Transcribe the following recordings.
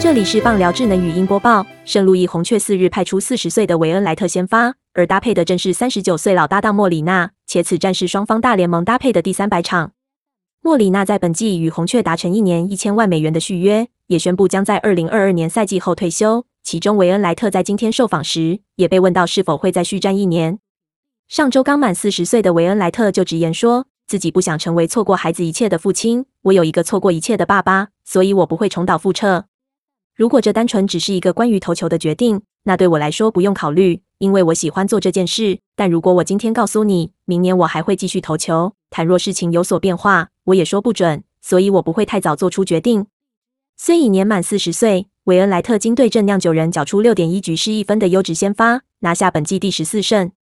这里是棒聊智能语音播报。圣路易红雀四日派出四十岁的韦恩莱特先发，而搭配的正是三十九岁老搭档莫里纳，且此战是双方大联盟搭配的第三百场。莫里纳在本季与红雀达成一年一千万美元的续约，也宣布将在二零二二年赛季后退休。其中，韦恩莱特在今天受访时也被问到是否会再续战一年。上周刚满四十岁的韦恩莱特就直言说。自己不想成为错过孩子一切的父亲。我有一个错过一切的爸爸，所以我不会重蹈覆辙。如果这单纯只是一个关于投球的决定，那对我来说不用考虑，因为我喜欢做这件事。但如果我今天告诉你，明年我还会继续投球，倘若事情有所变化，我也说不准，所以我不会太早做出决定。虽已年满四十岁，韦恩莱特金对阵酿酒人缴出六点一局失一分的优质先发，拿下本季第十四胜。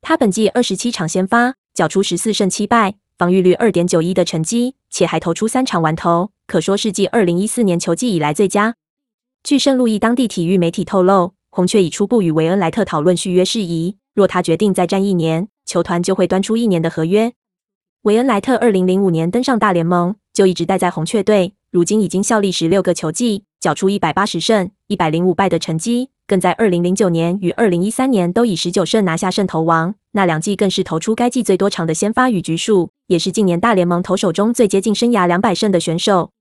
他本季二十七场先发。缴出十四胜七败，防御率二点九一的成绩，且还投出三场完投，可说是继二零一四年球季以来最佳。据圣路易当地体育媒体透露，红雀已初步与维恩莱特讨论续约事宜。若他决定再战一年，球团就会端出一年的合约。维恩莱特二零零五年登上大联盟，就一直待在红雀队，如今已经效力十六个球季，缴出一百八十胜一百零五败的成绩。更在二零零九年与二零一三年都以十九胜拿下胜投王，那两季更是投出该季最多场的先发与局数，也是近年大联盟投手中最接近生涯两百胜的选手。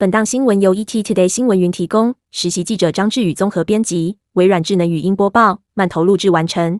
本档新闻由 ET Today 新闻云提供，实习记者张志宇综合编辑，微软智能语音播报，慢投录制完成。